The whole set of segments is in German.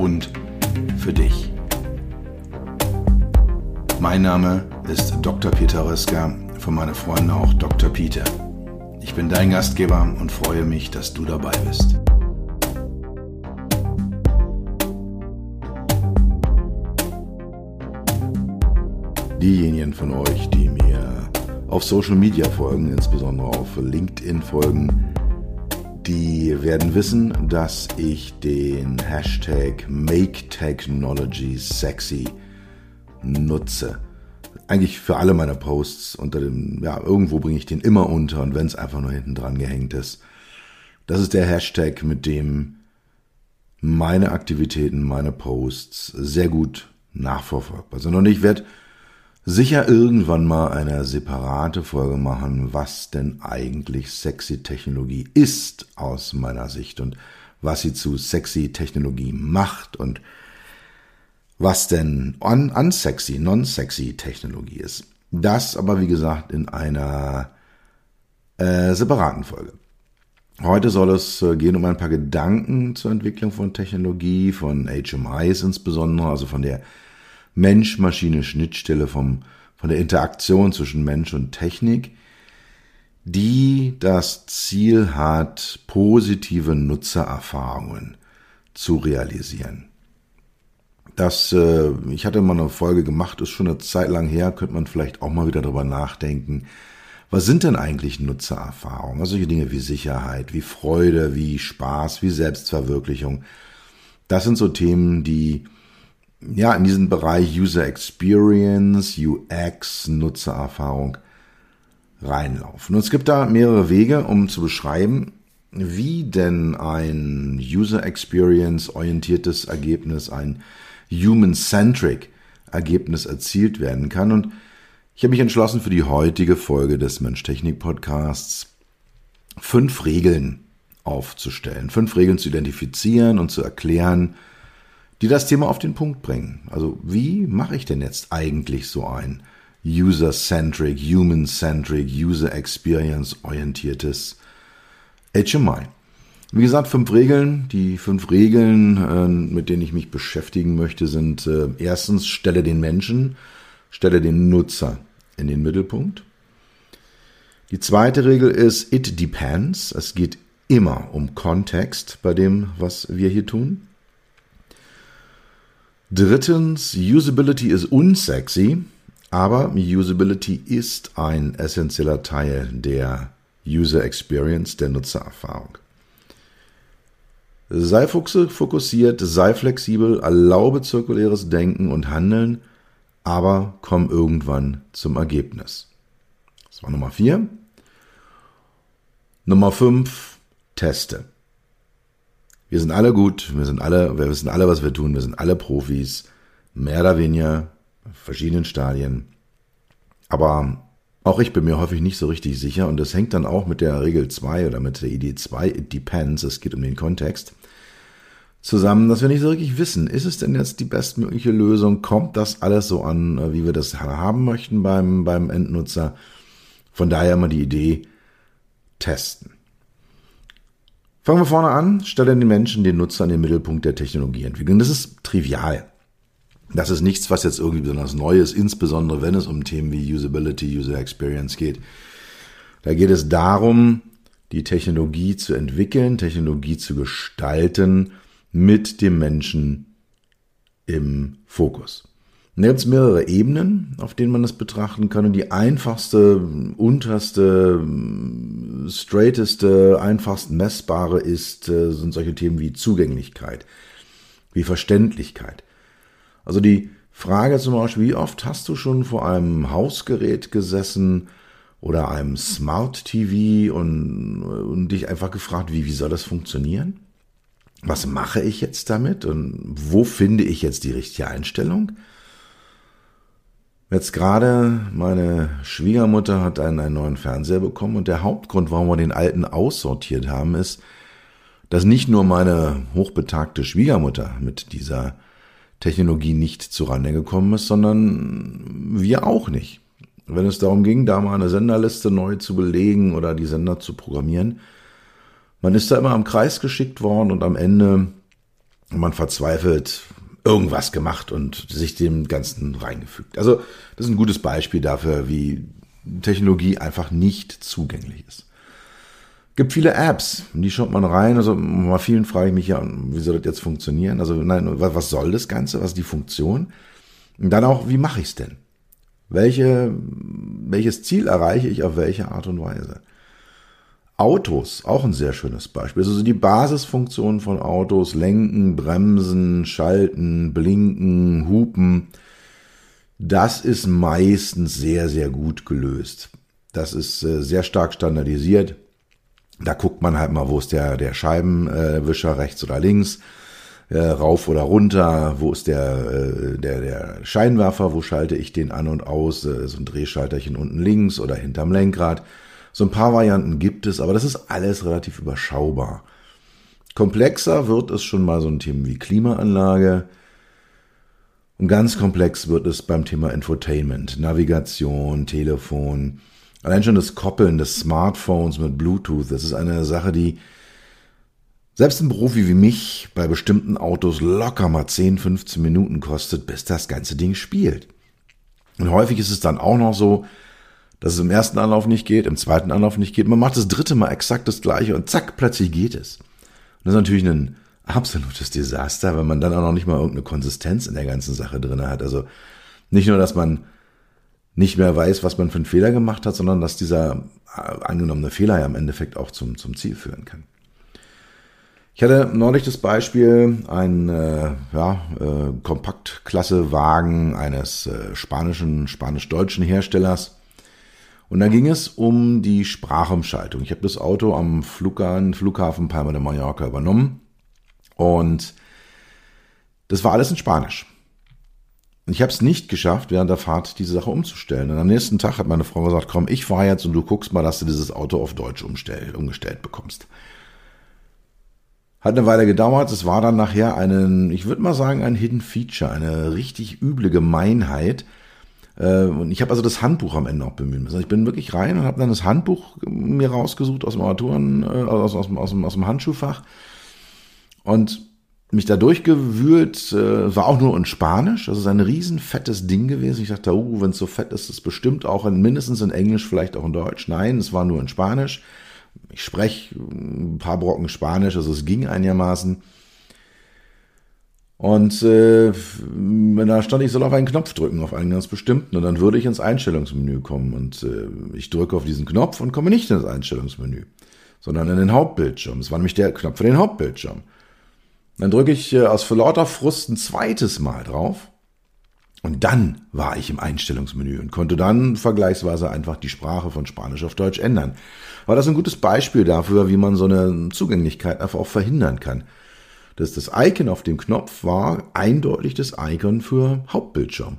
und für dich. Mein Name ist Dr. Peter Röska, von meinen Freunden auch Dr. Peter. Ich bin dein Gastgeber und freue mich, dass du dabei bist. Diejenigen von euch, die mir auf Social Media folgen, insbesondere auf LinkedIn folgen, die werden wissen, dass ich den Hashtag Make Technology Sexy nutze. Eigentlich für alle meine Posts unter dem, ja, irgendwo bringe ich den immer unter und wenn es einfach nur hinten dran gehängt ist. Das ist der Hashtag, mit dem meine Aktivitäten, meine Posts sehr gut nachverfolgbar sind. Und ich werde sicher irgendwann mal eine separate Folge machen, was denn eigentlich sexy Technologie ist aus meiner Sicht und was sie zu sexy Technologie macht und was denn un unsexy, non-sexy Technologie ist. Das aber wie gesagt in einer äh, separaten Folge. Heute soll es äh, gehen um ein paar Gedanken zur Entwicklung von Technologie, von HMIs insbesondere, also von der Mensch-Maschine-Schnittstelle vom, von der Interaktion zwischen Mensch und Technik, die das Ziel hat, positive Nutzererfahrungen zu realisieren. Das, äh, ich hatte mal eine Folge gemacht, ist schon eine Zeit lang her, könnte man vielleicht auch mal wieder drüber nachdenken. Was sind denn eigentlich Nutzererfahrungen? Also solche Dinge wie Sicherheit, wie Freude, wie Spaß, wie Selbstverwirklichung. Das sind so Themen, die ja, in diesen Bereich User Experience, UX, Nutzererfahrung reinlaufen. Und es gibt da mehrere Wege, um zu beschreiben, wie denn ein User Experience orientiertes Ergebnis, ein Human-Centric Ergebnis erzielt werden kann. Und ich habe mich entschlossen für die heutige Folge des Mensch-Technik-Podcasts fünf Regeln aufzustellen, fünf Regeln zu identifizieren und zu erklären, die das Thema auf den Punkt bringen. Also wie mache ich denn jetzt eigentlich so ein user-centric, human-centric, user-experience-orientiertes HMI? Wie gesagt, fünf Regeln. Die fünf Regeln, äh, mit denen ich mich beschäftigen möchte, sind äh, erstens, stelle den Menschen, stelle den Nutzer in den Mittelpunkt. Die zweite Regel ist, it depends. Es geht immer um Kontext bei dem, was wir hier tun. Drittens, Usability ist unsexy, aber Usability ist ein essentieller Teil der User Experience, der Nutzererfahrung. Sei fokussiert, sei flexibel, erlaube zirkuläres Denken und Handeln, aber komm irgendwann zum Ergebnis. Das war Nummer vier. Nummer fünf, teste. Wir sind alle gut, wir sind alle, wir wissen alle, was wir tun, wir sind alle Profis, mehr oder weniger, verschiedenen Stadien. Aber auch ich bin mir häufig nicht so richtig sicher und das hängt dann auch mit der Regel 2 oder mit der Idee 2, it depends, es geht um den Kontext, zusammen, dass wir nicht so richtig wissen, ist es denn jetzt die bestmögliche Lösung, kommt das alles so an, wie wir das haben möchten beim, beim Endnutzer. Von daher immer die Idee, testen. Fangen wir vorne an, stelle den Menschen, den Nutzer in den Mittelpunkt der Technologieentwicklung. Das ist trivial. Das ist nichts, was jetzt irgendwie besonders neu ist, insbesondere wenn es um Themen wie Usability, User Experience geht. Da geht es darum, die Technologie zu entwickeln, Technologie zu gestalten mit dem Menschen im Fokus. Und da gibt es mehrere Ebenen, auf denen man das betrachten kann. Und die einfachste, unterste, straighteste, einfachst messbare ist, äh, sind solche Themen wie Zugänglichkeit, wie Verständlichkeit. Also die Frage zum Beispiel, wie oft hast du schon vor einem Hausgerät gesessen oder einem Smart TV und, und dich einfach gefragt, wie, wie soll das funktionieren? was mache ich jetzt damit und wo finde ich jetzt die richtige Einstellung? Jetzt gerade meine Schwiegermutter hat einen, einen neuen Fernseher bekommen und der Hauptgrund, warum wir den alten aussortiert haben, ist, dass nicht nur meine hochbetagte Schwiegermutter mit dieser Technologie nicht zurande gekommen ist, sondern wir auch nicht. Wenn es darum ging, da mal eine Senderliste neu zu belegen oder die Sender zu programmieren, man ist da immer am Kreis geschickt worden und am Ende man verzweifelt irgendwas gemacht und sich dem Ganzen reingefügt. Also das ist ein gutes Beispiel dafür, wie Technologie einfach nicht zugänglich ist. Gibt viele Apps, die schaut man rein. Also bei vielen frage ich mich ja, wie soll das jetzt funktionieren? Also nein, was soll das Ganze? Was ist die Funktion? Und dann auch, wie mache ich es denn? Welche, welches Ziel erreiche ich auf welche Art und Weise? Autos, auch ein sehr schönes Beispiel. Also die Basisfunktionen von Autos, lenken, bremsen, schalten, blinken, hupen, das ist meistens sehr, sehr gut gelöst. Das ist äh, sehr stark standardisiert. Da guckt man halt mal, wo ist der, der Scheibenwischer rechts oder links, äh, rauf oder runter, wo ist der, äh, der, der Scheinwerfer, wo schalte ich den an und aus, so ein Drehschalterchen unten links oder hinterm Lenkrad. So ein paar Varianten gibt es, aber das ist alles relativ überschaubar. Komplexer wird es schon mal so ein Thema wie Klimaanlage. Und ganz komplex wird es beim Thema Infotainment, Navigation, Telefon. Allein schon das Koppeln des Smartphones mit Bluetooth, das ist eine Sache, die selbst ein Profi wie mich bei bestimmten Autos locker mal 10, 15 Minuten kostet, bis das ganze Ding spielt. Und häufig ist es dann auch noch so, dass es im ersten Anlauf nicht geht, im zweiten Anlauf nicht geht. Man macht das dritte Mal exakt das gleiche und zack, plötzlich geht es. Und das ist natürlich ein absolutes Desaster, wenn man dann auch noch nicht mal irgendeine Konsistenz in der ganzen Sache drin hat. Also nicht nur, dass man nicht mehr weiß, was man für einen Fehler gemacht hat, sondern dass dieser äh, angenommene Fehler ja im Endeffekt auch zum, zum Ziel führen kann. Ich hatte neulich das Beispiel, ein äh, ja, äh, Kompaktklasse-Wagen eines äh, spanischen, spanisch-deutschen Herstellers, und dann ging es um die Sprachumschaltung. Ich habe das Auto am Flughafen, Flughafen Palma de Mallorca übernommen und das war alles in Spanisch. Und ich habe es nicht geschafft, während der Fahrt diese Sache umzustellen. Und am nächsten Tag hat meine Frau gesagt, komm, ich fahre jetzt und du guckst mal, dass du dieses Auto auf Deutsch umstell, umgestellt bekommst. Hat eine Weile gedauert. Es war dann nachher einen, ich würde mal sagen, ein Hidden Feature, eine richtig üble Gemeinheit, und ich habe also das Handbuch am Ende auch bemühen müssen. Also ich bin wirklich rein und habe dann das Handbuch mir rausgesucht aus dem Armaturen, äh, aus, aus, aus, aus dem Handschuhfach und mich da durchgewühlt, äh, war auch nur in Spanisch. Das ist ein riesen fettes Ding gewesen. Ich dachte, oh, wenn es so fett ist, ist es bestimmt auch in, mindestens in Englisch, vielleicht auch in Deutsch. Nein, es war nur in Spanisch. Ich spreche ein paar Brocken Spanisch, also es ging einigermaßen. Und äh, da stand, ich soll auf einen Knopf drücken, auf einen ganz bestimmten, und dann würde ich ins Einstellungsmenü kommen. Und äh, ich drücke auf diesen Knopf und komme nicht ins Einstellungsmenü, sondern in den Hauptbildschirm. Es war nämlich der Knopf für den Hauptbildschirm. Dann drücke ich äh, aus lauter Frust ein zweites Mal drauf. Und dann war ich im Einstellungsmenü und konnte dann vergleichsweise einfach die Sprache von Spanisch auf Deutsch ändern. War das ein gutes Beispiel dafür, wie man so eine Zugänglichkeit einfach auch verhindern kann dass das Icon auf dem Knopf war eindeutig das Icon für Hauptbildschirm.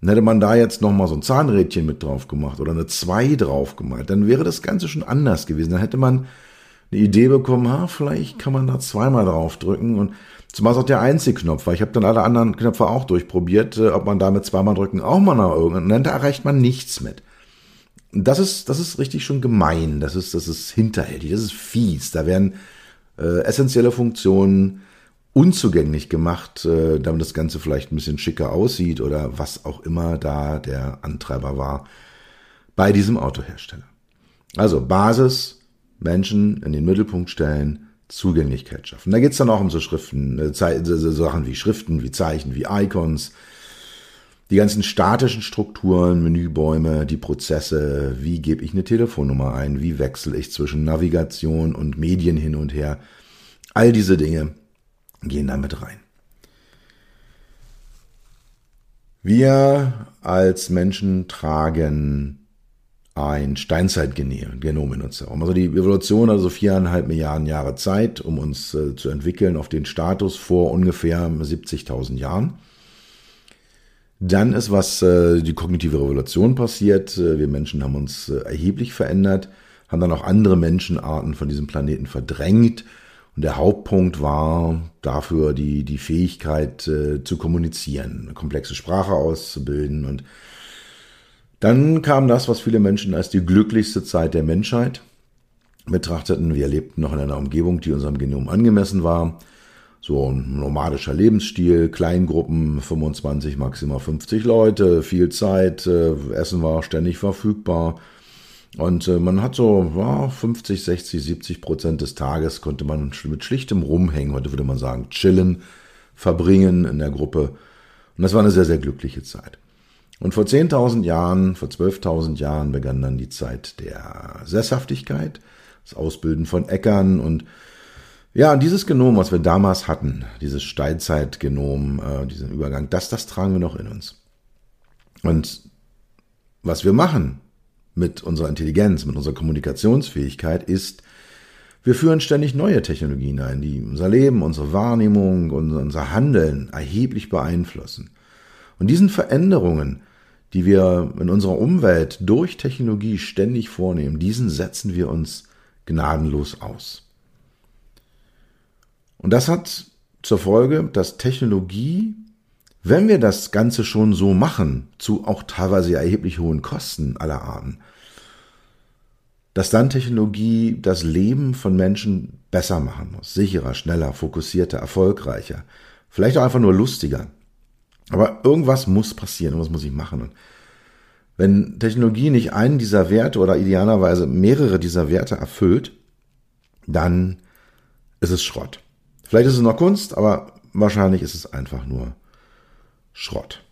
Dann hätte man da jetzt nochmal so ein Zahnrädchen mit drauf gemacht oder eine 2 drauf gemalt, dann wäre das Ganze schon anders gewesen. Dann hätte man eine Idee bekommen, ha, vielleicht kann man da zweimal drauf drücken und zumal ist auch der einzige Knopf, weil ich habe dann alle anderen Knöpfe auch durchprobiert, äh, ob man damit zweimal drücken auch mal nach irgendeinem, da erreicht man nichts mit. Das ist, das ist richtig schon gemein, das ist, das ist hinterhältig, das ist fies, da werden äh, essentielle Funktionen unzugänglich gemacht, äh, damit das Ganze vielleicht ein bisschen schicker aussieht oder was auch immer da der Antreiber war bei diesem Autohersteller. Also Basis, Menschen in den Mittelpunkt stellen, Zugänglichkeit schaffen. Da geht's dann auch um so Schriften, äh, so Sachen wie Schriften, wie Zeichen, wie Icons, die ganzen statischen Strukturen, Menübäume, die Prozesse, wie gebe ich eine Telefonnummer ein, wie wechsle ich zwischen Navigation und Medien hin und her. All diese Dinge gehen damit rein. Wir als Menschen tragen ein Steinzeitgenom in uns herum. Also die Evolution hat so viereinhalb Milliarden Jahre Zeit, um uns äh, zu entwickeln auf den Status vor ungefähr 70.000 Jahren. Dann ist was äh, die kognitive Revolution passiert. Äh, wir Menschen haben uns äh, erheblich verändert, haben dann auch andere Menschenarten von diesem Planeten verdrängt. Und der Hauptpunkt war dafür die, die Fähigkeit äh, zu kommunizieren, eine komplexe Sprache auszubilden und dann kam das, was viele Menschen als die glücklichste Zeit der Menschheit betrachteten. Wir lebten noch in einer Umgebung, die unserem Genom angemessen war. So ein nomadischer Lebensstil, Kleingruppen, 25, maximal 50 Leute, viel Zeit, äh, Essen war ständig verfügbar. Und äh, man hat so ja, 50, 60, 70 Prozent des Tages konnte man mit schlichtem Rumhängen, heute würde man sagen, chillen, verbringen in der Gruppe. Und das war eine sehr, sehr glückliche Zeit. Und vor 10.000 Jahren, vor 12.000 Jahren begann dann die Zeit der Sesshaftigkeit, das Ausbilden von Äckern und ja, dieses Genom, was wir damals hatten, dieses Steinzeitgenom, äh, diesen Übergang, das, das tragen wir noch in uns. Und was wir machen mit unserer Intelligenz, mit unserer Kommunikationsfähigkeit ist, wir führen ständig neue Technologien ein, die unser Leben, unsere Wahrnehmung und unser Handeln erheblich beeinflussen. Und diesen Veränderungen, die wir in unserer Umwelt durch Technologie ständig vornehmen, diesen setzen wir uns gnadenlos aus. Und das hat zur Folge, dass Technologie, wenn wir das Ganze schon so machen, zu auch teilweise erheblich hohen Kosten aller Arten, dass dann Technologie das Leben von Menschen besser machen muss, sicherer, schneller, fokussierter, erfolgreicher, vielleicht auch einfach nur lustiger. Aber irgendwas muss passieren, irgendwas muss ich machen. Und wenn Technologie nicht einen dieser Werte oder idealerweise mehrere dieser Werte erfüllt, dann ist es Schrott. Vielleicht ist es noch Kunst, aber wahrscheinlich ist es einfach nur Schrott.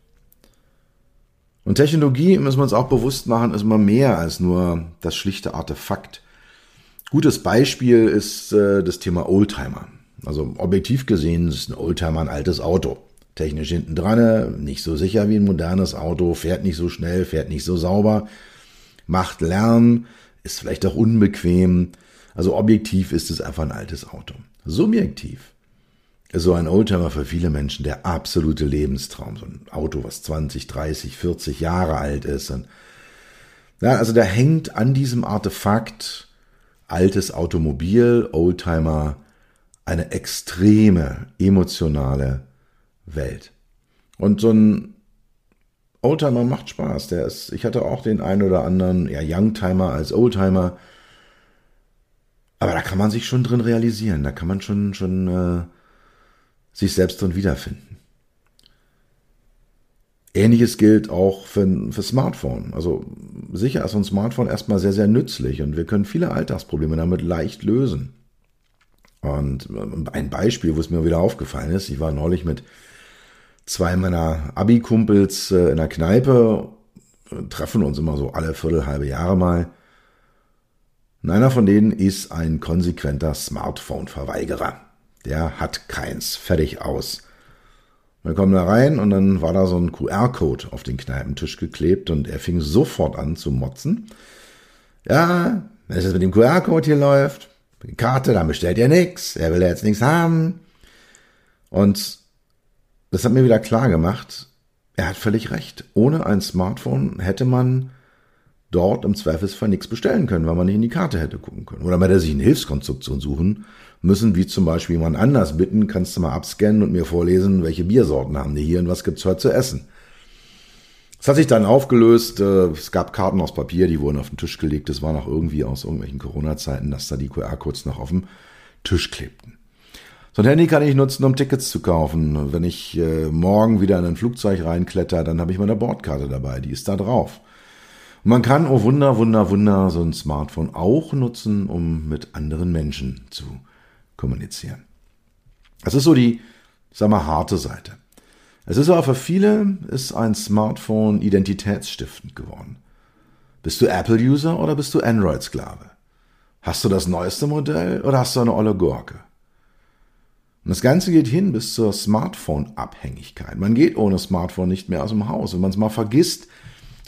Und Technologie, müssen wir uns auch bewusst machen, ist immer mehr als nur das schlichte Artefakt. Gutes Beispiel ist äh, das Thema Oldtimer. Also objektiv gesehen ist ein Oldtimer ein altes Auto technisch hinten dran, nicht so sicher wie ein modernes Auto, fährt nicht so schnell, fährt nicht so sauber, macht Lärm, ist vielleicht auch unbequem. Also objektiv ist es einfach ein altes Auto. Subjektiv ist so ein Oldtimer für viele Menschen der absolute Lebenstraum. So ein Auto, was 20, 30, 40 Jahre alt ist. Und ja, also da hängt an diesem Artefakt altes Automobil, Oldtimer, eine extreme emotionale Welt. Und so ein Oldtimer macht Spaß. Der ist, ich hatte auch den einen oder anderen, ja, Youngtimer als Oldtimer. Aber da kann man sich schon drin realisieren. Da kann man schon, schon äh, sich selbst drin wiederfinden. Ähnliches gilt auch für, für Smartphone. Also sicher ist ein Smartphone erstmal sehr, sehr nützlich und wir können viele Alltagsprobleme damit leicht lösen. Und äh, ein Beispiel, wo es mir wieder aufgefallen ist, ich war neulich mit zwei meiner Abi-Kumpels äh, in der Kneipe, treffen uns immer so alle Viertel, halbe Jahre mal. Und einer von denen ist ein konsequenter Smartphone-Verweigerer. Der hat keins. Fertig aus. Wir kommen da rein und dann war da so ein QR-Code auf den Kneipentisch geklebt und er fing sofort an zu motzen. Ja, wenn es jetzt mit dem QR-Code hier läuft, Karte, dann bestellt er nichts, er will ja jetzt nichts haben. Und das hat mir wieder klar gemacht, er hat völlig recht. Ohne ein Smartphone hätte man dort im Zweifelsfall nichts bestellen können, weil man nicht in die Karte hätte gucken können. Oder man hätte sich eine Hilfskonstruktion suchen müssen, wie zum Beispiel jemand anders bitten, kannst du mal abscannen und mir vorlesen, welche Biersorten haben die hier und was gibt's heute zu essen. Es hat sich dann aufgelöst, äh, es gab Karten aus Papier, die wurden auf den Tisch gelegt, es war noch irgendwie aus irgendwelchen Corona-Zeiten, dass da die QR-Codes noch auf dem Tisch klebten. So ein Handy kann ich nutzen, um Tickets zu kaufen. Wenn ich äh, morgen wieder in ein Flugzeug reinkletter, dann habe ich meine Bordkarte dabei, die ist da drauf. Man kann, oh Wunder, Wunder, Wunder, so ein Smartphone auch nutzen, um mit anderen Menschen zu kommunizieren. Das ist so die, sag mal, harte Seite. Es ist aber für viele ist ein Smartphone identitätsstiftend geworden. Bist du Apple-User oder bist du Android-Sklave? Hast du das neueste Modell oder hast du eine olle Gurke? Und das Ganze geht hin bis zur Smartphone-Abhängigkeit. Man geht ohne Smartphone nicht mehr aus dem Haus. Wenn man es mal vergisst,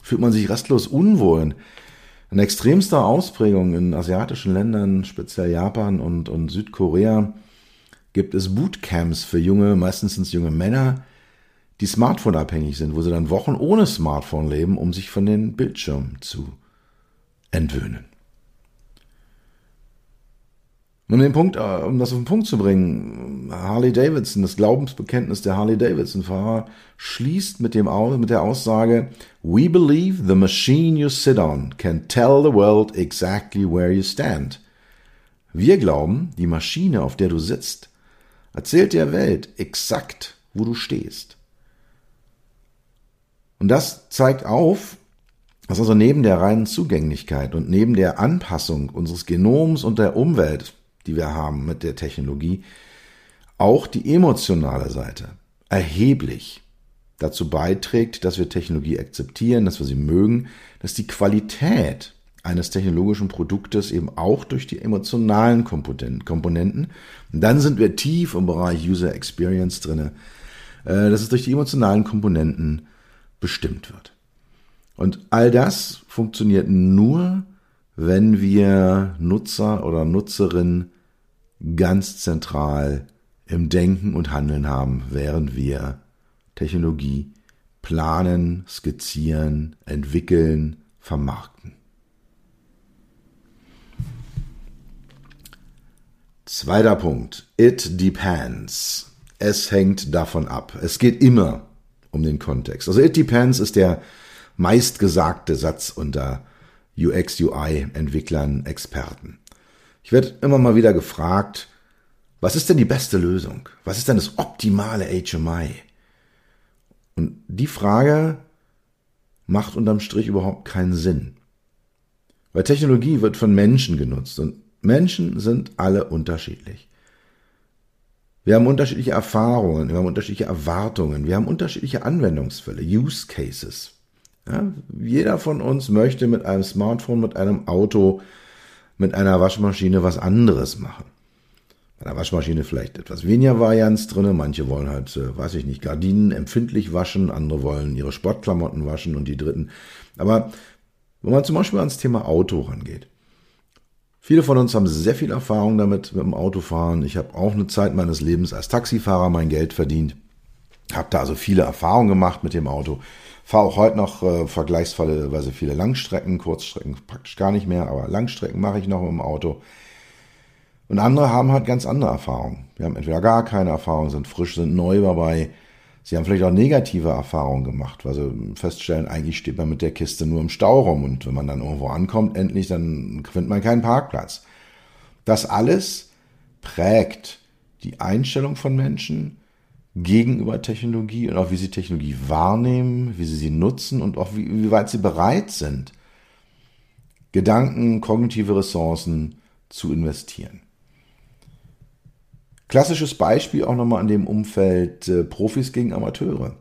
fühlt man sich restlos unwohl. In extremster Ausprägung in asiatischen Ländern, speziell Japan und, und Südkorea, gibt es Bootcamps für junge, meistens junge Männer, die Smartphone-abhängig sind, wo sie dann Wochen ohne Smartphone leben, um sich von den Bildschirmen zu entwöhnen. Um den Punkt, äh, um das auf den Punkt zu bringen, Harley Davidson, das Glaubensbekenntnis der Harley Davidson-Fahrer schließt mit, dem, mit der Aussage, We believe the machine you sit on can tell the world exactly where you stand. Wir glauben, die Maschine, auf der du sitzt, erzählt der Welt exakt, wo du stehst. Und das zeigt auf, dass also neben der reinen Zugänglichkeit und neben der Anpassung unseres Genoms und der Umwelt die wir haben mit der Technologie, auch die emotionale Seite erheblich dazu beiträgt, dass wir Technologie akzeptieren, dass wir sie mögen, dass die Qualität eines technologischen Produktes eben auch durch die emotionalen Komponenten, und dann sind wir tief im Bereich User Experience drinne, äh, dass es durch die emotionalen Komponenten bestimmt wird. Und all das funktioniert nur, wenn wir Nutzer oder Nutzerin ganz zentral im Denken und Handeln haben, während wir Technologie planen, skizzieren, entwickeln, vermarkten. Zweiter Punkt. It depends. Es hängt davon ab. Es geht immer um den Kontext. Also it depends ist der meistgesagte Satz unter UX, UI Entwicklern, Experten. Ich werde immer mal wieder gefragt, was ist denn die beste Lösung? Was ist denn das optimale HMI? Und die Frage macht unterm Strich überhaupt keinen Sinn. Weil Technologie wird von Menschen genutzt und Menschen sind alle unterschiedlich. Wir haben unterschiedliche Erfahrungen, wir haben unterschiedliche Erwartungen, wir haben unterschiedliche Anwendungsfälle, Use Cases. Ja, jeder von uns möchte mit einem Smartphone, mit einem Auto mit einer Waschmaschine was anderes machen. Bei der Waschmaschine vielleicht etwas weniger Varianz drin. Manche wollen halt, äh, weiß ich nicht, Gardinen empfindlich waschen, andere wollen ihre Sportklamotten waschen und die dritten. Aber wenn man zum Beispiel ans Thema Auto rangeht. Viele von uns haben sehr viel Erfahrung damit, mit dem Autofahren. Ich habe auch eine Zeit meines Lebens als Taxifahrer mein Geld verdient. Habe da also viele Erfahrungen gemacht mit dem Auto. Fahre auch heute noch äh, vergleichsweise viele Langstrecken, Kurzstrecken praktisch gar nicht mehr, aber Langstrecken mache ich noch dem Auto. Und andere haben halt ganz andere Erfahrungen. Wir haben entweder gar keine Erfahrung, sind frisch, sind neu dabei. Sie haben vielleicht auch negative Erfahrungen gemacht, weil sie feststellen, eigentlich steht man mit der Kiste nur im Stau rum und wenn man dann irgendwo ankommt, endlich, dann findet man keinen Parkplatz. Das alles prägt die Einstellung von Menschen, gegenüber Technologie und auch wie sie Technologie wahrnehmen, wie sie sie nutzen und auch wie, wie weit sie bereit sind, Gedanken, kognitive Ressourcen zu investieren. Klassisches Beispiel auch nochmal an dem Umfeld äh, Profis gegen Amateure.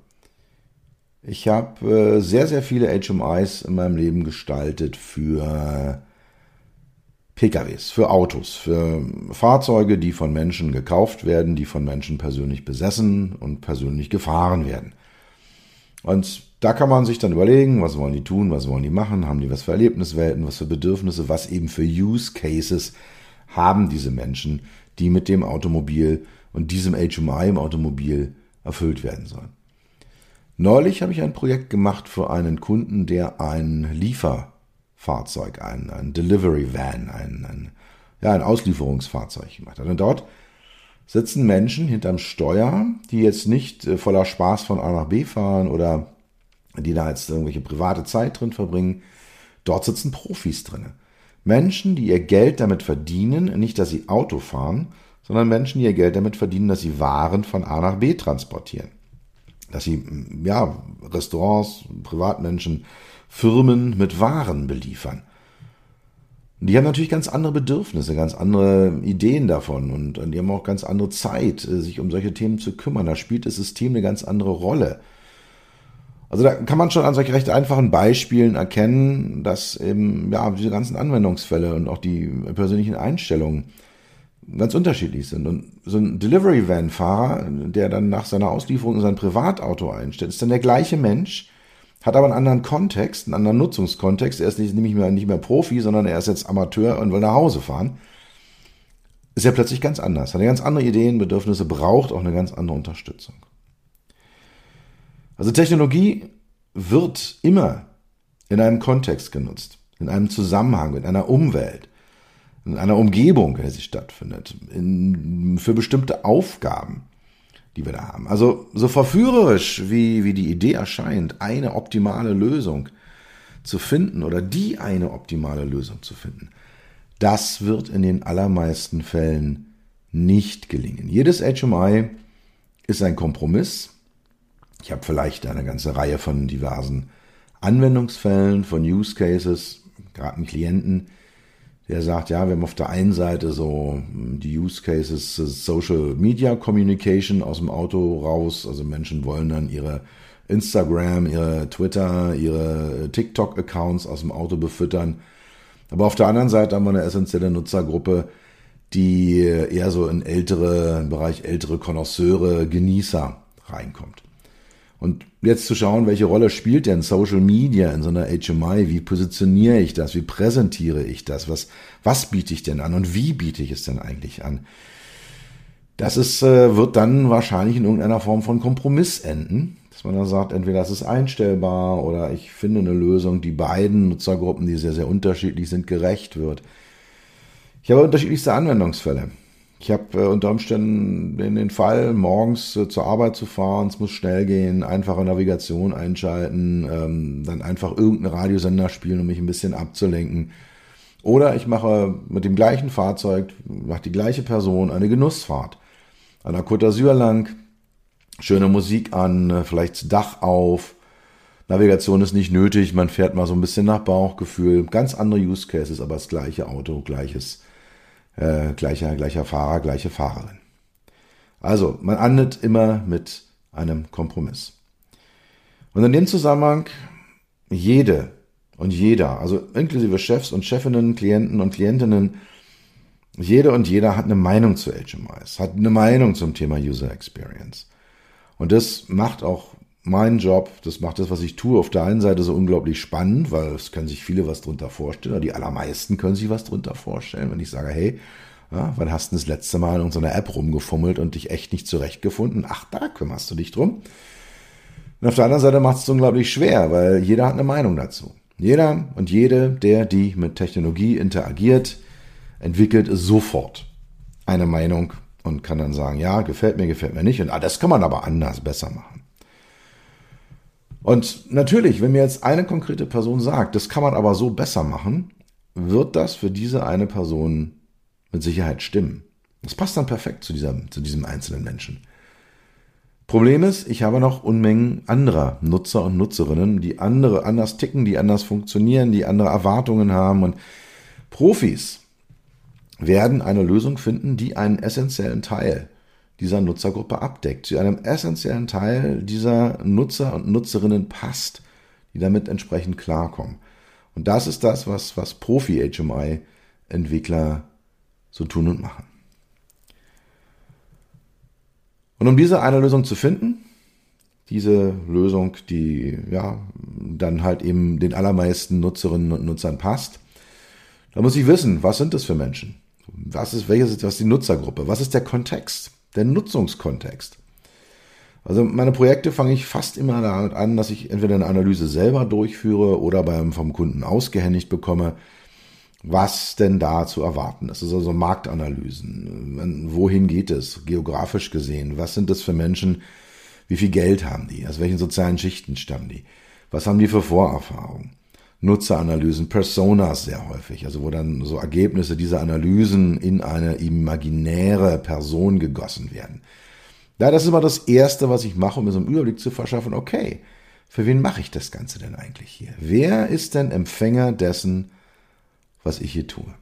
Ich habe äh, sehr, sehr viele HMIs in meinem Leben gestaltet für PKWs, für Autos, für Fahrzeuge, die von Menschen gekauft werden, die von Menschen persönlich besessen und persönlich gefahren werden. Und da kann man sich dann überlegen, was wollen die tun, was wollen die machen, haben die was für Erlebniswelten, was für Bedürfnisse, was eben für Use Cases haben diese Menschen, die mit dem Automobil und diesem HMI im Automobil erfüllt werden sollen. Neulich habe ich ein Projekt gemacht für einen Kunden, der ein Liefer Fahrzeug, ein, ein Delivery Van, ein, ein, ja, ein Auslieferungsfahrzeug gemacht hat. Und dort sitzen Menschen hinterm Steuer, die jetzt nicht äh, voller Spaß von A nach B fahren oder die da jetzt irgendwelche private Zeit drin verbringen. Dort sitzen Profis drin. Menschen, die ihr Geld damit verdienen, nicht, dass sie Auto fahren, sondern Menschen, die ihr Geld damit verdienen, dass sie Waren von A nach B transportieren. Dass sie, ja, Restaurants, Privatmenschen, Firmen mit Waren beliefern. Die haben natürlich ganz andere Bedürfnisse, ganz andere Ideen davon und, und die haben auch ganz andere Zeit, äh, sich um solche Themen zu kümmern. Da spielt das System eine ganz andere Rolle. Also da kann man schon an solch recht einfachen Beispielen erkennen, dass eben ja diese ganzen Anwendungsfälle und auch die persönlichen Einstellungen ganz unterschiedlich sind. Und so ein Delivery Van Fahrer, der dann nach seiner Auslieferung in sein Privatauto einstellt, ist dann der gleiche Mensch, hat aber einen anderen Kontext, einen anderen Nutzungskontext. Er ist nicht, nicht, mehr, nicht mehr Profi, sondern er ist jetzt Amateur und will nach Hause fahren. Ist ja plötzlich ganz anders, hat eine ganz andere Ideen, Bedürfnisse, braucht auch eine ganz andere Unterstützung. Also Technologie wird immer in einem Kontext genutzt, in einem Zusammenhang, in einer Umwelt, in einer Umgebung, in der sie stattfindet, in, für bestimmte Aufgaben die wir da haben. Also so verführerisch, wie, wie die Idee erscheint, eine optimale Lösung zu finden oder die eine optimale Lösung zu finden, das wird in den allermeisten Fällen nicht gelingen. Jedes HMI ist ein Kompromiss. Ich habe vielleicht eine ganze Reihe von diversen Anwendungsfällen, von Use Cases, gerade einen Klienten, der sagt, ja, wir haben auf der einen Seite so hm, die Use Cases Social Media Communication aus dem Auto raus. Also Menschen wollen dann ihre Instagram, ihre Twitter, ihre TikTok-Accounts aus dem Auto befüttern. Aber auf der anderen Seite haben wir eine essentielle Nutzergruppe, die eher so in ältere, im Bereich ältere Konnoisseure, Genießer reinkommt. Und jetzt zu schauen, welche Rolle spielt denn Social Media in so einer HMI? Wie positioniere ich das? Wie präsentiere ich das? Was, was biete ich denn an? Und wie biete ich es denn eigentlich an? Das ist, äh, wird dann wahrscheinlich in irgendeiner Form von Kompromiss enden. Dass man dann sagt, entweder es ist einstellbar oder ich finde eine Lösung, die beiden Nutzergruppen, die sehr, sehr unterschiedlich sind, gerecht wird. Ich habe unterschiedlichste Anwendungsfälle. Ich habe äh, unter Umständen den, den Fall, morgens äh, zur Arbeit zu fahren, es muss schnell gehen, einfache Navigation einschalten, ähm, dann einfach irgendeinen Radiosender spielen, um mich ein bisschen abzulenken. Oder ich mache mit dem gleichen Fahrzeug, macht die gleiche Person eine Genussfahrt. An der Côte d'Azur lang, schöne Musik an, äh, vielleicht Dach auf, Navigation ist nicht nötig, man fährt mal so ein bisschen nach Bauchgefühl, ganz andere Use Cases, aber das gleiche Auto, gleiches äh, gleicher, gleicher Fahrer, gleiche Fahrerin. Also, man andet immer mit einem Kompromiss. Und in dem Zusammenhang, jede und jeder, also inklusive Chefs und Chefinnen, Klienten und Klientinnen, jede und jeder hat eine Meinung zu HMIs, hat eine Meinung zum Thema User Experience. Und das macht auch mein Job, das macht das, was ich tue, auf der einen Seite so unglaublich spannend, weil es können sich viele was drunter vorstellen, oder die allermeisten können sich was drunter vorstellen, wenn ich sage, hey, ja, wann hast du das letzte Mal in unserer App rumgefummelt und dich echt nicht zurechtgefunden? Ach, da kümmerst du dich drum. Und auf der anderen Seite macht es unglaublich schwer, weil jeder hat eine Meinung dazu. Jeder und jede, der die mit Technologie interagiert, entwickelt sofort eine Meinung und kann dann sagen, ja, gefällt mir, gefällt mir nicht. Und ah, das kann man aber anders besser machen. Und natürlich, wenn mir jetzt eine konkrete Person sagt, das kann man aber so besser machen, wird das für diese eine Person mit Sicherheit stimmen. Das passt dann perfekt zu, dieser, zu diesem einzelnen Menschen. Problem ist, ich habe noch Unmengen anderer Nutzer und Nutzerinnen, die andere anders ticken, die anders funktionieren, die andere Erwartungen haben und Profis werden eine Lösung finden, die einen essentiellen Teil dieser Nutzergruppe abdeckt, zu einem essentiellen Teil dieser Nutzer und Nutzerinnen passt, die damit entsprechend klarkommen. Und das ist das, was, was Profi-HMI-Entwickler so tun und machen. Und um diese eine Lösung zu finden, diese Lösung, die ja dann halt eben den allermeisten Nutzerinnen und Nutzern passt, da muss ich wissen, was sind das für Menschen? Was ist, welches was ist die Nutzergruppe? Was ist der Kontext? Der Nutzungskontext. Also meine Projekte fange ich fast immer damit an, dass ich entweder eine Analyse selber durchführe oder beim vom Kunden ausgehändigt bekomme, was denn da zu erwarten ist. Das ist also Marktanalysen. Wohin geht es geografisch gesehen? Was sind das für Menschen? Wie viel Geld haben die? Aus welchen sozialen Schichten stammen die? Was haben die für Vorerfahrungen? Nutzeranalysen, Personas sehr häufig, also wo dann so Ergebnisse dieser Analysen in eine imaginäre Person gegossen werden. Ja, das ist immer das Erste, was ich mache, um mir so einen Überblick zu verschaffen, okay, für wen mache ich das Ganze denn eigentlich hier? Wer ist denn Empfänger dessen, was ich hier tue?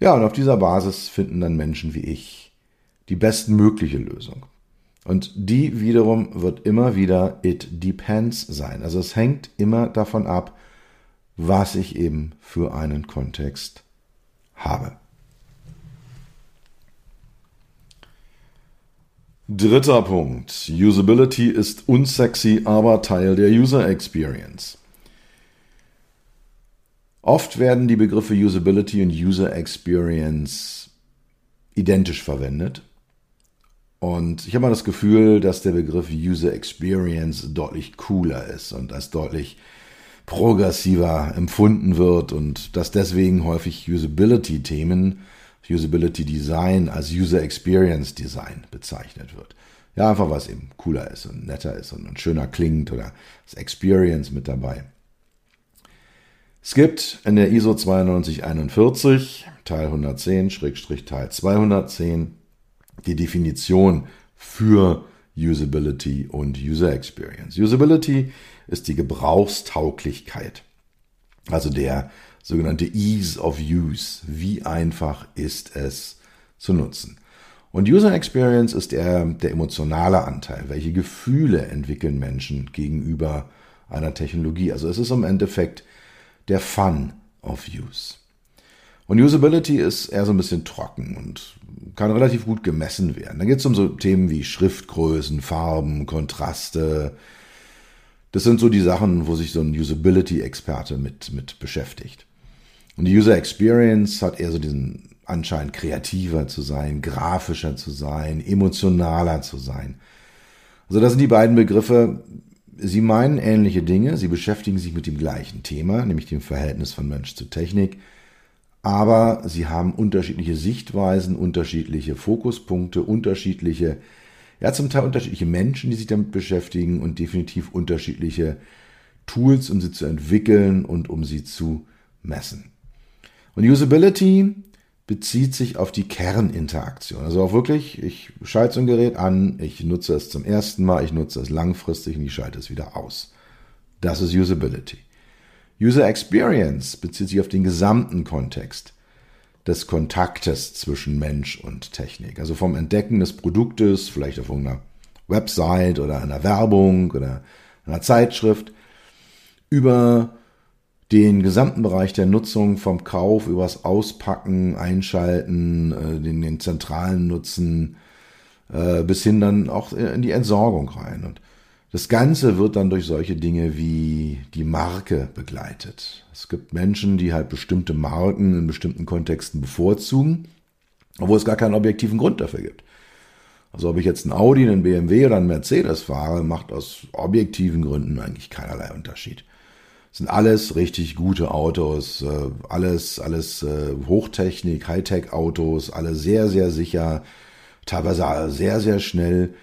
Ja, und auf dieser Basis finden dann Menschen wie ich die bestmögliche Lösung. Und die wiederum wird immer wieder it depends sein. Also es hängt immer davon ab, was ich eben für einen Kontext habe. Dritter Punkt. Usability ist unsexy, aber Teil der User Experience. Oft werden die Begriffe Usability und User Experience identisch verwendet. Und ich habe mal das Gefühl, dass der Begriff User Experience deutlich cooler ist und als deutlich progressiver empfunden wird und dass deswegen häufig Usability-Themen Usability Design als User Experience Design bezeichnet wird. Ja, einfach weil es eben cooler ist und netter ist und, schöner klingt oder das Experience mit dabei. Es gibt in der ISO 9241 Teil 110 Teil 210 die Definition für Usability und User Experience. Usability ist die Gebrauchstauglichkeit, also der sogenannte Ease of Use. Wie einfach ist es zu nutzen? Und User Experience ist der, der emotionale Anteil. Welche Gefühle entwickeln Menschen gegenüber einer Technologie? Also es ist im Endeffekt der Fun of Use. Und Usability ist eher so ein bisschen trocken und kann relativ gut gemessen werden. Da geht es um so Themen wie Schriftgrößen, Farben, Kontraste. Das sind so die Sachen, wo sich so ein Usability-Experte mit, mit beschäftigt. Und die User Experience hat eher so diesen Anschein, kreativer zu sein, grafischer zu sein, emotionaler zu sein. Also das sind die beiden Begriffe. Sie meinen ähnliche Dinge, sie beschäftigen sich mit dem gleichen Thema, nämlich dem Verhältnis von Mensch zu Technik, aber sie haben unterschiedliche Sichtweisen, unterschiedliche Fokuspunkte, unterschiedliche, ja zum Teil unterschiedliche Menschen, die sich damit beschäftigen und definitiv unterschiedliche Tools, um sie zu entwickeln und um sie zu messen. Und Usability bezieht sich auf die Kerninteraktion. Also auch wirklich, ich schalte so ein Gerät an, ich nutze es zum ersten Mal, ich nutze es langfristig und ich schalte es wieder aus. Das ist Usability. User Experience bezieht sich auf den gesamten Kontext des Kontaktes zwischen Mensch und Technik. Also vom Entdecken des Produktes, vielleicht auf einer Website oder einer Werbung oder einer Zeitschrift, über den gesamten Bereich der Nutzung vom Kauf übers Auspacken, Einschalten, äh, den, den zentralen Nutzen äh, bis hin dann auch in die Entsorgung rein. Und das Ganze wird dann durch solche Dinge wie die Marke begleitet. Es gibt Menschen, die halt bestimmte Marken in bestimmten Kontexten bevorzugen, obwohl es gar keinen objektiven Grund dafür gibt. Also ob ich jetzt einen Audi, einen BMW oder einen Mercedes fahre, macht aus objektiven Gründen eigentlich keinerlei Unterschied sind alles richtig gute Autos, äh, alles, alles äh, Hochtechnik, Hightech-Autos, alle sehr, sehr sicher, teilweise sehr, sehr schnell.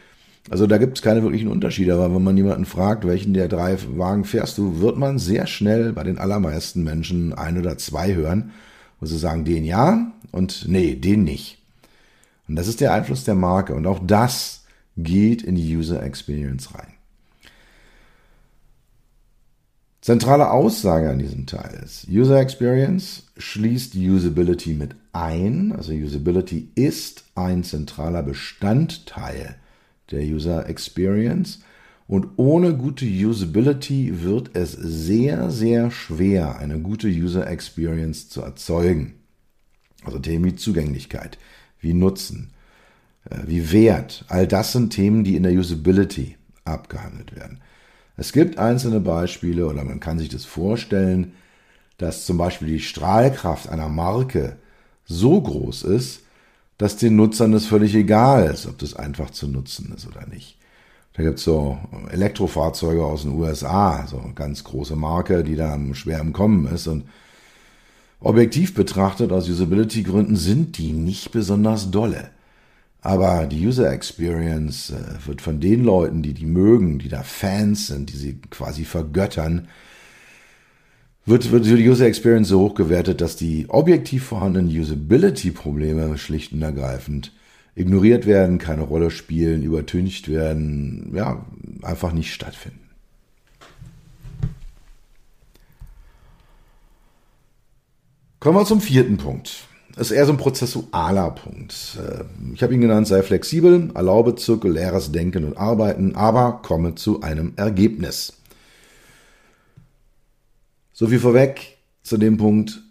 Also da gibt es keine wirklichen Unterschiede, aber wenn man jemanden fragt, welchen der drei Wagen fährst du, wird man sehr schnell bei den allermeisten Menschen ein oder zwei hören, wo sie sagen, den ja und nee, den nicht. Und das ist der Einfluss der Marke und auch das geht in die User Experience rein. Zentrale Aussage an diesem Teil ist, User Experience schließt Usability mit ein. Also Usability ist ein zentraler Bestandteil der User Experience. Und ohne gute Usability wird es sehr, sehr schwer, eine gute User Experience zu erzeugen. Also Themen wie Zugänglichkeit, wie Nutzen, äh, wie Wert. All das sind Themen, die in der Usability abgehandelt werden. Es gibt einzelne Beispiele oder man kann sich das vorstellen, dass zum Beispiel die Strahlkraft einer Marke so groß ist, dass den Nutzern es völlig egal ist, ob das einfach zu nutzen ist oder nicht. Da gibt es so Elektrofahrzeuge aus den USA, so eine ganz große Marke, die da schwer im Kommen ist. Und objektiv betrachtet, aus Usability-Gründen sind die nicht besonders dolle. Aber die User Experience äh, wird von den Leuten, die die mögen, die da Fans sind, die sie quasi vergöttern, wird, wird die User Experience so hoch gewertet, dass die objektiv vorhandenen Usability-Probleme schlicht und ergreifend ignoriert werden, keine Rolle spielen, übertüncht werden, ja, einfach nicht stattfinden. Kommen wir zum vierten Punkt. Das ist eher so ein prozessualer Punkt. Äh, ich habe ihn genannt, sei flexibel, erlaube zirkuläres Denken und Arbeiten, aber komme zu einem Ergebnis. So viel vorweg zu dem Punkt.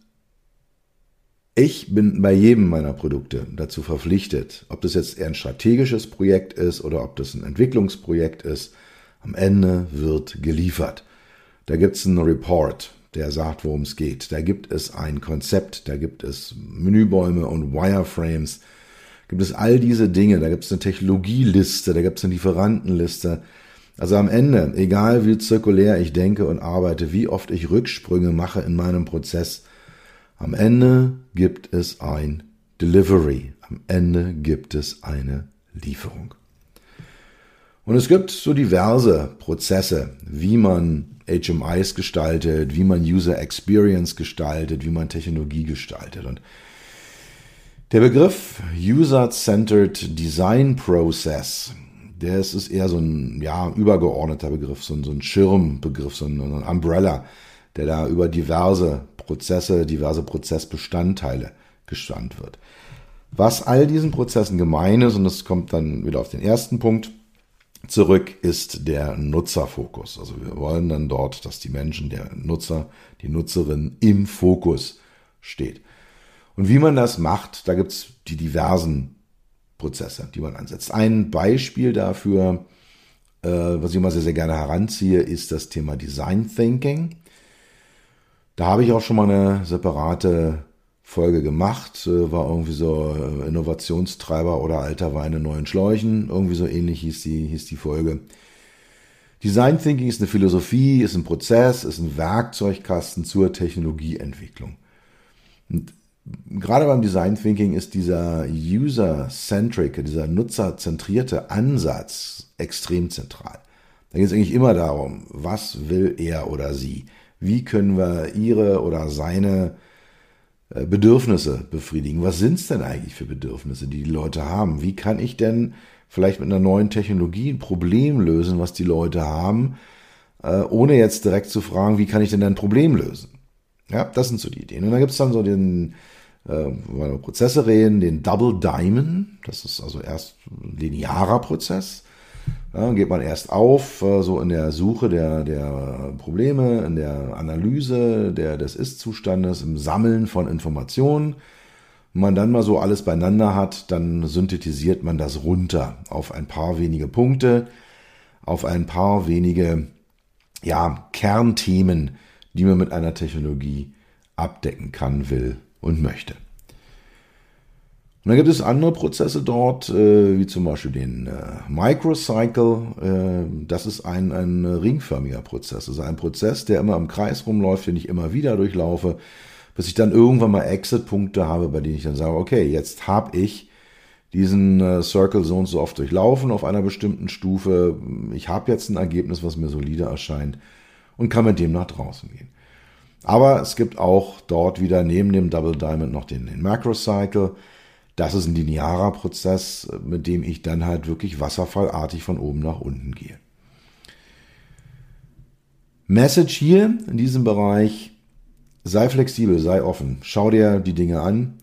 Ich bin bei jedem meiner Produkte dazu verpflichtet, ob das jetzt eher ein strategisches Projekt ist oder ob das ein Entwicklungsprojekt ist. Am Ende wird geliefert. Da gibt es einen Report, der sagt, worum es geht. Da gibt es ein Konzept, da gibt es Menübäume und Wireframes, gibt es all diese Dinge, da gibt es eine Technologieliste, da gibt es eine Lieferantenliste. Also am Ende, egal wie zirkulär ich denke und arbeite, wie oft ich Rücksprünge mache in meinem Prozess, am Ende gibt es ein Delivery. Am Ende gibt es eine Lieferung. Und es gibt so diverse Prozesse, wie man HMIs gestaltet, wie man User Experience gestaltet, wie man Technologie gestaltet. Und der Begriff User-Centered Design Process, der ist, ist eher so ein ja, übergeordneter Begriff, so ein, so ein Schirmbegriff, so ein, so ein Umbrella, der da über diverse Prozesse, diverse Prozessbestandteile gestand wird. Was all diesen Prozessen gemein ist, und das kommt dann wieder auf den ersten Punkt, zurück ist der Nutzerfokus. Also wir wollen dann dort, dass die Menschen, der Nutzer, die Nutzerin im Fokus steht. Und wie man das macht, da gibt's die diversen Prozesse, die man ansetzt. Ein Beispiel dafür, äh, was ich immer sehr, sehr gerne heranziehe, ist das Thema Design Thinking. Da habe ich auch schon mal eine separate Folge gemacht, äh, war irgendwie so äh, Innovationstreiber oder alter Wein in neuen Schläuchen, irgendwie so ähnlich hieß die, hieß die Folge. Design Thinking ist eine Philosophie, ist ein Prozess, ist ein Werkzeugkasten zur Technologieentwicklung. Und gerade beim Design Thinking ist dieser user-centric, dieser nutzerzentrierte Ansatz extrem zentral. Da geht es eigentlich immer darum, was will er oder sie? Wie können wir ihre oder seine äh, Bedürfnisse befriedigen. Was sind es denn eigentlich für Bedürfnisse, die die Leute haben? Wie kann ich denn vielleicht mit einer neuen Technologie ein Problem lösen, was die Leute haben, äh, ohne jetzt direkt zu fragen, wie kann ich denn ein Problem lösen? Ja, das sind so die Ideen. Und dann gibt es dann so den, äh, Prozesse reden, den Double Diamond. Das ist also erst linearer Prozess. Ja, geht man erst auf, äh, so in der Suche der, der Probleme, in der Analyse der, des Ist-Zustandes, im Sammeln von Informationen. Wenn man dann mal so alles beieinander hat, dann synthetisiert man das runter auf ein paar wenige Punkte, auf ein paar wenige ja, Kernthemen, die man mit einer Technologie abdecken kann, will und möchte. Und dann gibt es andere Prozesse dort, äh, wie zum Beispiel den äh, Microcycle. Äh, das ist ein, ein ringförmiger Prozess. Also ein Prozess, der immer im Kreis rumläuft, den ich immer wieder durchlaufe, bis ich dann irgendwann mal Exit-Punkte habe, bei denen ich dann sage, okay, jetzt habe ich diesen Circle so und so oft durchlaufen auf einer bestimmten Stufe. Ich habe jetzt ein Ergebnis, was mir solide erscheint und kann mit dem nach draußen gehen. Aber es gibt auch dort wieder neben dem Double Diamond noch den, den Macrocycle. Das ist ein linearer Prozess, mit dem ich dann halt wirklich wasserfallartig von oben nach unten gehe. Message hier in diesem Bereich, sei flexibel, sei offen, schau dir die Dinge an,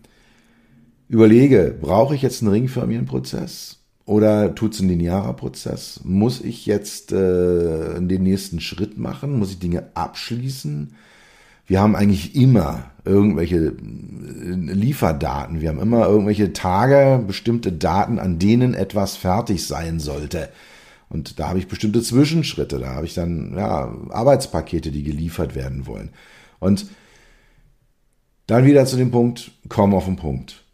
überlege, brauche ich jetzt einen ringförmigen Prozess oder tut es ein linearer Prozess? Muss ich jetzt äh, den nächsten Schritt machen? Muss ich Dinge abschließen? Wir haben eigentlich immer irgendwelche äh, Lieferdaten. Wir haben immer irgendwelche Tage, bestimmte Daten, an denen etwas fertig sein sollte. Und da habe ich bestimmte Zwischenschritte. Da habe ich dann ja, Arbeitspakete, die geliefert werden wollen. Und dann wieder zu dem Punkt, komm auf den Punkt.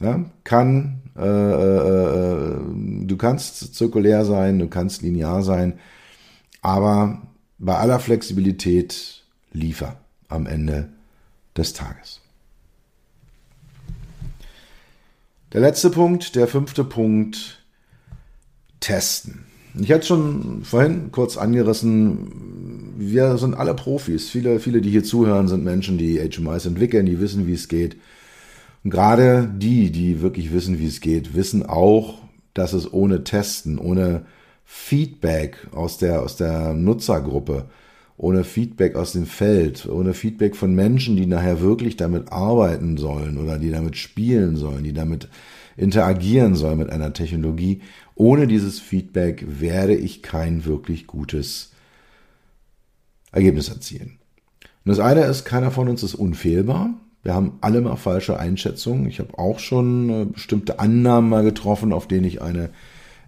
Ja, kann, äh, äh, äh, du kannst zirkulär sein, du kannst linear sein, aber bei aller Flexibilität liefer am Ende des Tages. Der letzte Punkt, der fünfte Punkt, testen. Ich hatte schon vorhin kurz angerissen, wir sind alle Profis. Viele, viele, die hier zuhören, sind Menschen, die HMIs entwickeln, die wissen, wie es geht. Und gerade die, die wirklich wissen, wie es geht, wissen auch, dass es ohne Testen, ohne Feedback aus der, aus der Nutzergruppe ohne Feedback aus dem Feld, ohne Feedback von Menschen, die nachher wirklich damit arbeiten sollen oder die damit spielen sollen, die damit interagieren sollen mit einer Technologie. Ohne dieses Feedback werde ich kein wirklich gutes Ergebnis erzielen. Und das eine ist, keiner von uns ist unfehlbar. Wir haben alle mal falsche Einschätzungen. Ich habe auch schon äh, bestimmte Annahmen mal getroffen, auf denen ich eine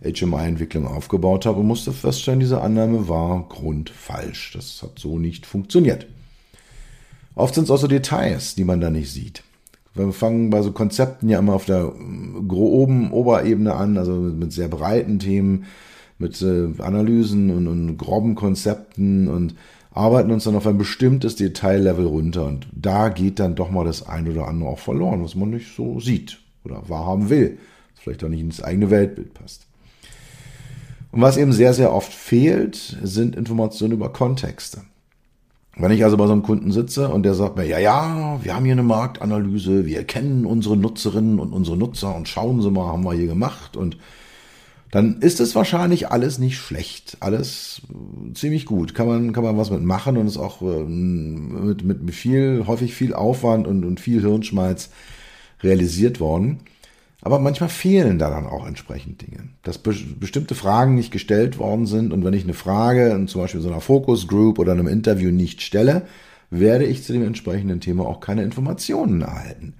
HMI-Entwicklung aufgebaut habe musste feststellen, diese Annahme war grundfalsch. Das hat so nicht funktioniert. Oft sind es auch so Details, die man da nicht sieht. Wir fangen bei so Konzepten ja immer auf der groben Oberebene an, also mit sehr breiten Themen, mit äh, Analysen und, und groben Konzepten und arbeiten uns dann auf ein bestimmtes Detaillevel runter. Und da geht dann doch mal das ein oder andere auch verloren, was man nicht so sieht oder wahrhaben will. Vielleicht auch nicht ins eigene Weltbild passt. Und was eben sehr, sehr oft fehlt, sind Informationen über Kontexte. Wenn ich also bei so einem Kunden sitze und der sagt mir, ja, ja, wir haben hier eine Marktanalyse, wir kennen unsere Nutzerinnen und unsere Nutzer und schauen Sie mal, haben wir hier gemacht und dann ist es wahrscheinlich alles nicht schlecht, alles ziemlich gut, kann man, kann man was mit machen und ist auch ähm, mit, mit viel, häufig viel Aufwand und, und viel Hirnschmalz realisiert worden. Aber manchmal fehlen da dann auch entsprechend Dinge, dass be bestimmte Fragen nicht gestellt worden sind und wenn ich eine Frage in zum Beispiel so einer Focus Group oder einem Interview nicht stelle, werde ich zu dem entsprechenden Thema auch keine Informationen erhalten.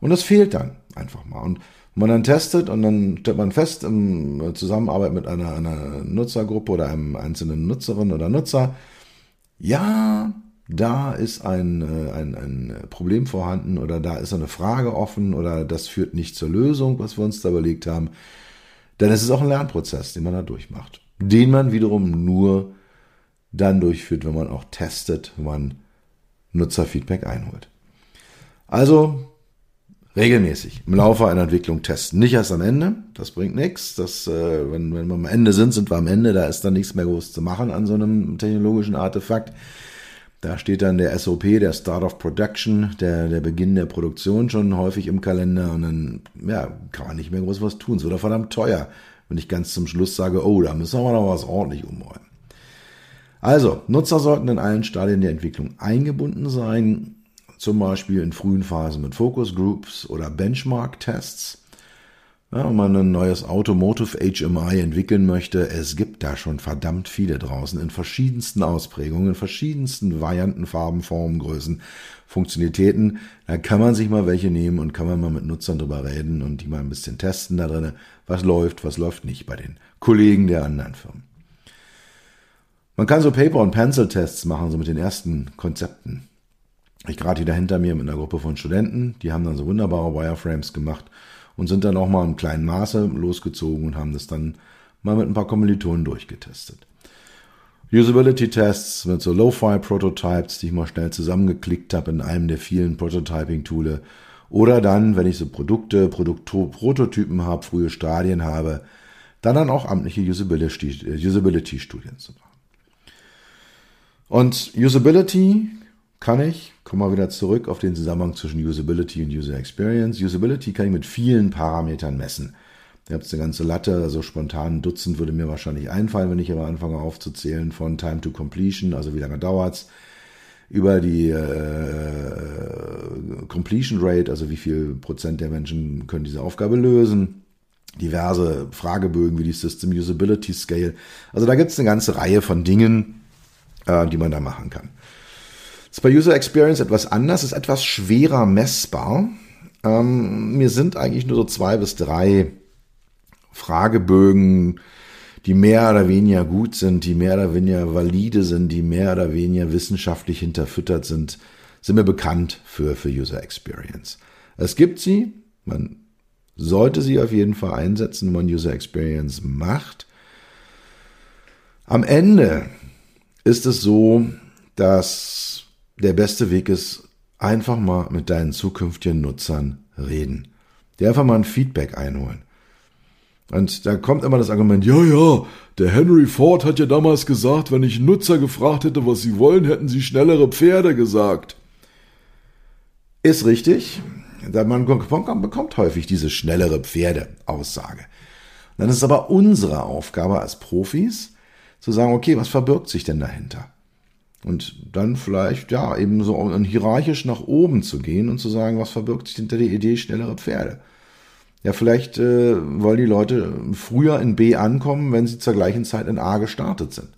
Und das fehlt dann einfach mal. Und man dann testet und dann stellt man fest, in Zusammenarbeit mit einer, einer Nutzergruppe oder einem einzelnen Nutzerin oder Nutzer, ja, da ist ein, äh, ein, ein Problem vorhanden oder da ist eine Frage offen oder das führt nicht zur Lösung, was wir uns da überlegt haben, dann ist es auch ein Lernprozess, den man da durchmacht. Den man wiederum nur dann durchführt, wenn man auch testet, wenn man Nutzerfeedback einholt. Also regelmäßig im Laufe einer Entwicklung testen. Nicht erst am Ende, das bringt nichts. Das, äh, wenn, wenn wir am Ende sind, sind wir am Ende, da ist dann nichts mehr groß zu machen an so einem technologischen Artefakt. Da steht dann der SOP, der Start of Production, der, der Beginn der Produktion schon häufig im Kalender und dann ja, kann man nicht mehr groß was tun. Es wird verdammt teuer, wenn ich ganz zum Schluss sage, oh, da müssen wir noch was ordentlich umräumen. Also, Nutzer sollten in allen Stadien der Entwicklung eingebunden sein, zum Beispiel in frühen Phasen mit Focus Groups oder Benchmark-Tests. Ja, wenn man ein neues Automotive HMI entwickeln möchte, es gibt da schon verdammt viele draußen in verschiedensten Ausprägungen, in verschiedensten Varianten, Farben, Formen, Größen, Funktionalitäten. Da kann man sich mal welche nehmen und kann man mal mit Nutzern drüber reden und die mal ein bisschen testen da drin, was läuft, was läuft nicht bei den Kollegen der anderen Firmen. Man kann so Paper- und Pencil-Tests machen, so mit den ersten Konzepten. Ich gerade hier dahinter mir mit einer Gruppe von Studenten, die haben dann so wunderbare Wireframes gemacht und sind dann auch mal im kleinen Maße losgezogen und haben das dann mal mit ein paar Kommilitonen durchgetestet. Usability-Tests mit so Lo-Fi-Prototypes, die ich mal schnell zusammengeklickt habe in einem der vielen Prototyping-Toole. Oder dann, wenn ich so Produkte, Produkto Prototypen habe, frühe Stadien habe, dann dann auch amtliche Usability-Studien zu machen. Und Usability kann ich, kommen wir wieder zurück auf den Zusammenhang zwischen Usability und User Experience. Usability kann ich mit vielen Parametern messen. Ihr habt eine ganze Latte, also spontan ein Dutzend würde mir wahrscheinlich einfallen, wenn ich aber anfange aufzuzählen, von Time to Completion, also wie lange dauert's, über die äh, Completion Rate, also wie viel Prozent der Menschen können diese Aufgabe lösen, diverse Fragebögen wie die System Usability Scale. Also da gibt's eine ganze Reihe von Dingen, äh, die man da machen kann ist bei User Experience etwas anders, ist etwas schwerer messbar. Ähm, mir sind eigentlich nur so zwei bis drei Fragebögen, die mehr oder weniger gut sind, die mehr oder weniger valide sind, die mehr oder weniger wissenschaftlich hinterfüttert sind, sind mir bekannt für, für User Experience. Es gibt sie, man sollte sie auf jeden Fall einsetzen, wenn man User Experience macht. Am Ende ist es so, dass der beste Weg ist, einfach mal mit deinen zukünftigen Nutzern reden. Die einfach mal ein Feedback einholen. Und da kommt immer das Argument, ja, ja, der Henry Ford hat ja damals gesagt, wenn ich Nutzer gefragt hätte, was sie wollen, hätten sie schnellere Pferde gesagt. Ist richtig. Man bekommt häufig diese schnellere Pferde-Aussage. Dann ist es aber unsere Aufgabe als Profis, zu sagen, okay, was verbirgt sich denn dahinter? Und dann vielleicht, ja, eben so hierarchisch nach oben zu gehen und zu sagen, was verbirgt sich hinter der Idee schnellere Pferde. Ja, vielleicht äh, wollen die Leute früher in B ankommen, wenn sie zur gleichen Zeit in A gestartet sind.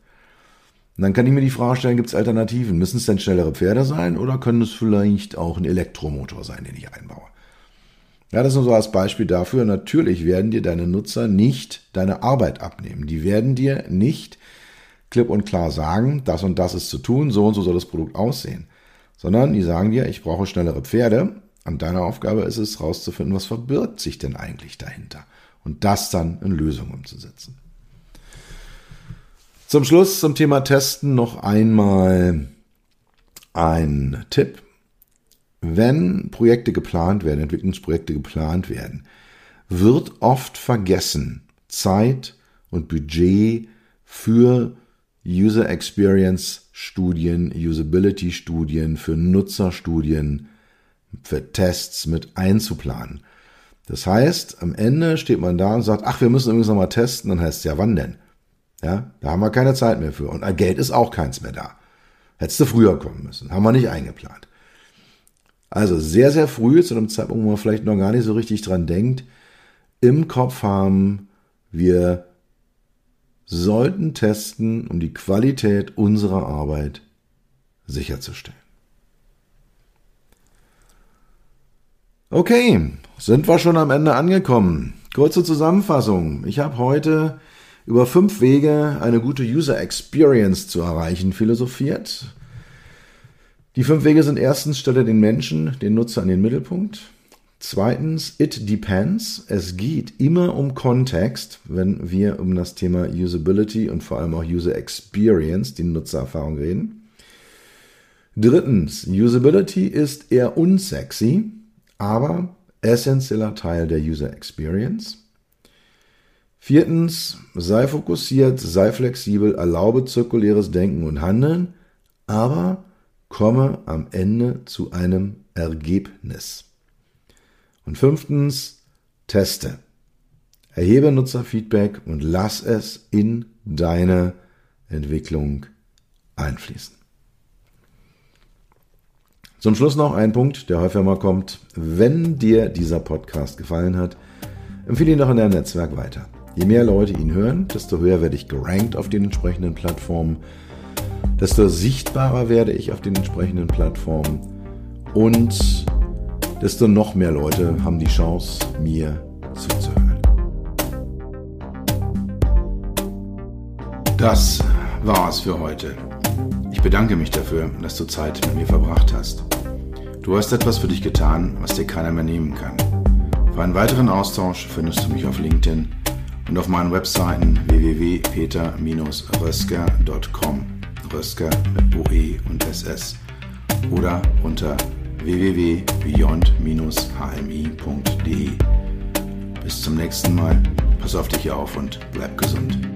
Und dann kann ich mir die Frage stellen, gibt es Alternativen? Müssen es denn schnellere Pferde sein oder können es vielleicht auch ein Elektromotor sein, den ich einbaue? Ja, das ist nur so als Beispiel dafür. Natürlich werden dir deine Nutzer nicht deine Arbeit abnehmen. Die werden dir nicht klipp und klar sagen, das und das ist zu tun, so und so soll das Produkt aussehen. Sondern die sagen dir, ich brauche schnellere Pferde. Und deine Aufgabe ist es, herauszufinden, was verbirgt sich denn eigentlich dahinter. Und das dann in Lösungen umzusetzen. Zum Schluss zum Thema Testen noch einmal ein Tipp. Wenn Projekte geplant werden, Entwicklungsprojekte geplant werden, wird oft vergessen, Zeit und Budget für User Experience Studien, Usability Studien, für Nutzerstudien, für Tests mit einzuplanen. Das heißt, am Ende steht man da und sagt, ach, wir müssen übrigens nochmal testen, dann heißt es ja, wann denn? Ja, da haben wir keine Zeit mehr für. Und Geld ist auch keins mehr da. Hättest du früher kommen müssen. Haben wir nicht eingeplant. Also sehr, sehr früh, zu einem Zeitpunkt, wo man vielleicht noch gar nicht so richtig dran denkt, im Kopf haben, wir sollten testen, um die Qualität unserer Arbeit sicherzustellen. Okay, sind wir schon am Ende angekommen. Kurze Zusammenfassung. Ich habe heute über fünf Wege, eine gute User Experience zu erreichen, philosophiert. Die fünf Wege sind erstens, stelle den Menschen, den Nutzer in den Mittelpunkt. Zweitens, it depends. Es geht immer um Kontext, wenn wir um das Thema Usability und vor allem auch User Experience, die Nutzererfahrung reden. Drittens, Usability ist eher unsexy, aber essentieller Teil der User Experience. Viertens, sei fokussiert, sei flexibel, erlaube zirkuläres Denken und Handeln, aber komme am Ende zu einem Ergebnis. Und fünftens, teste. Erhebe Nutzerfeedback und lass es in deine Entwicklung einfließen. Zum Schluss noch ein Punkt, der häufiger mal kommt. Wenn dir dieser Podcast gefallen hat, empfehle ihn doch in deinem Netzwerk weiter. Je mehr Leute ihn hören, desto höher werde ich gerankt auf den entsprechenden Plattformen, desto sichtbarer werde ich auf den entsprechenden Plattformen und desto noch mehr Leute haben die Chance, mir zuzuhören. Das war's für heute. Ich bedanke mich dafür, dass du Zeit mit mir verbracht hast. Du hast etwas für dich getan, was dir keiner mehr nehmen kann. Für einen weiteren Austausch findest du mich auf LinkedIn und auf meinen Webseiten www.peter-rösker.com, Rösker mit OE und SS oder unter www.beyond-hmi.de. Bis zum nächsten Mal, pass auf dich auf und bleib gesund.